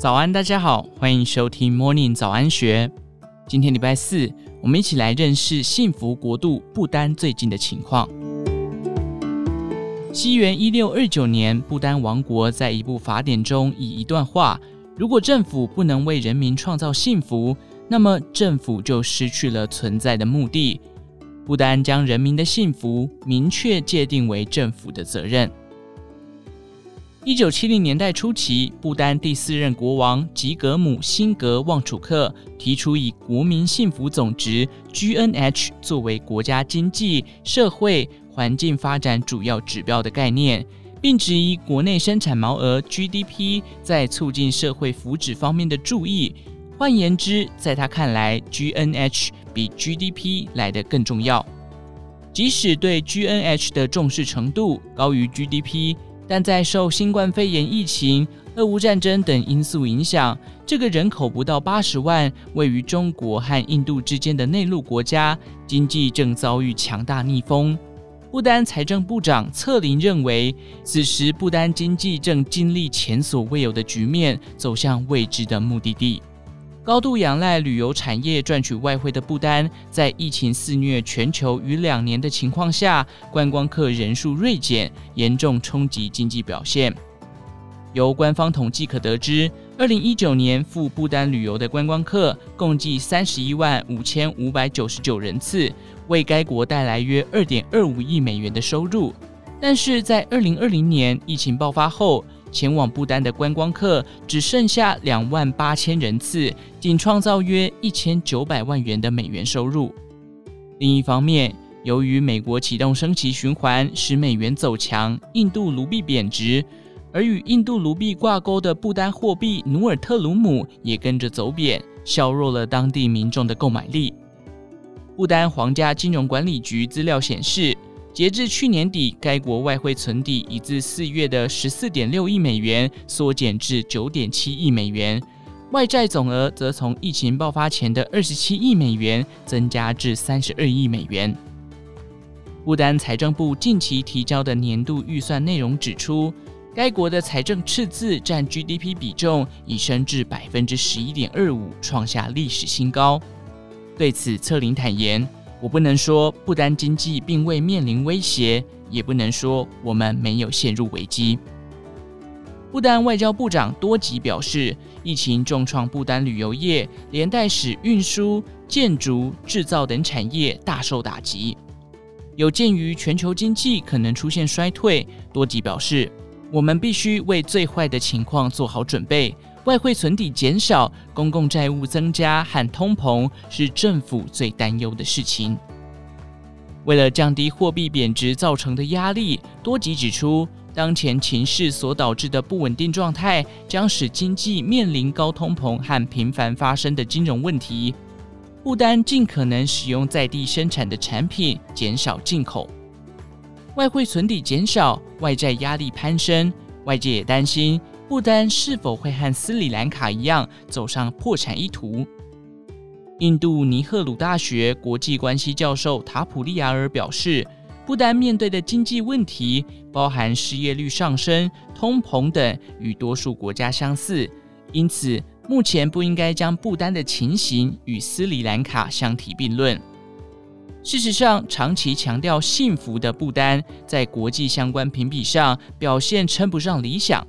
早安，大家好，欢迎收听 Morning 早安学。今天礼拜四，我们一起来认识幸福国度不丹最近的情况。西元一六二九年，不丹王国在一部法典中以一段话：如果政府不能为人民创造幸福，那么政府就失去了存在的目的。不丹将人民的幸福明确界定为政府的责任。一九七零年代初期，不丹第四任国王吉格姆辛格旺楚克提出以国民幸福总值 （GNH） 作为国家经济社会环境发展主要指标的概念，并质疑国内生产毛额 （GDP） 在促进社会福祉方面的注意。换言之，在他看来，GNH 比 GDP 来得更重要。即使对 GNH 的重视程度高于 GDP。但在受新冠肺炎疫情、俄乌战争等因素影响，这个人口不到八十万、位于中国和印度之间的内陆国家，经济正遭遇强大逆风。不丹财政部长策林认为，此时不丹经济正经历前所未有的局面，走向未知的目的地。高度仰赖旅游产业赚取外汇的不丹，在疫情肆虐全球逾两年的情况下，观光客人数锐减，严重冲击经济表现。由官方统计可得知，二零一九年赴不丹旅游的观光客共计三十一万五千五百九十九人次，为该国带来约二点二五亿美元的收入。但是在二零二零年疫情爆发后，前往不丹的观光客只剩下两万八千人次，仅创造约一千九百万元的美元收入。另一方面，由于美国启动升息循环，使美元走强，印度卢币贬值，而与印度卢币挂钩的不丹货币努尔特鲁姆也跟着走贬，削弱了当地民众的购买力。不丹皇家金融管理局资料显示，截至去年底，该国外汇存底已自四月的十四点六亿美元缩减至九点七亿美元，外债总额则从疫情爆发前的二十七亿美元增加至三十二亿美元。不丹财政部近期提交的年度预算内容指出，该国的财政赤字占 GDP 比重已升至百分之十一点二五，创下历史新高。对此，策林坦言。我不能说不丹经济并未面临威胁，也不能说我们没有陷入危机。不丹外交部长多吉表示，疫情重创不丹旅游业，连带使运输、建筑、制造等产业大受打击。有鉴于全球经济可能出现衰退，多吉表示，我们必须为最坏的情况做好准备。外汇存底减少、公共债务增加和通膨是政府最担忧的事情。为了降低货币贬值造成的压力，多吉指出，当前情势所导致的不稳定状态将使经济面临高通膨和频繁发生的金融问题。不单尽可能使用在地生产的产品，减少进口。外汇存底减少，外债压力攀升，外界也担心。不丹是否会和斯里兰卡一样走上破产一途？印度尼赫鲁大学国际关系教授塔普利亚尔表示，不丹面对的经济问题包含失业率上升、通膨等，与多数国家相似，因此目前不应该将不丹的情形与斯里兰卡相提并论。事实上，长期强调幸福的不丹，在国际相关评比上表现称不上理想。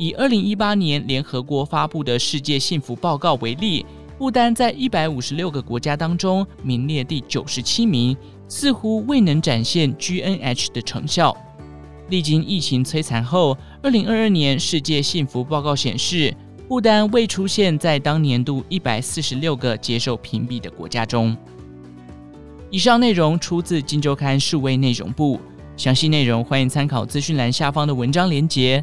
以二零一八年联合国发布的世界幸福报告为例，不丹在一百五十六个国家当中名列第九十七名，似乎未能展现 GNH 的成效。历经疫情摧残后，二零二二年世界幸福报告显示，不丹未出现在当年度一百四十六个接受评比的国家中。以上内容出自《金周刊》数位内容部，详细内容欢迎参考资讯栏下方的文章连结。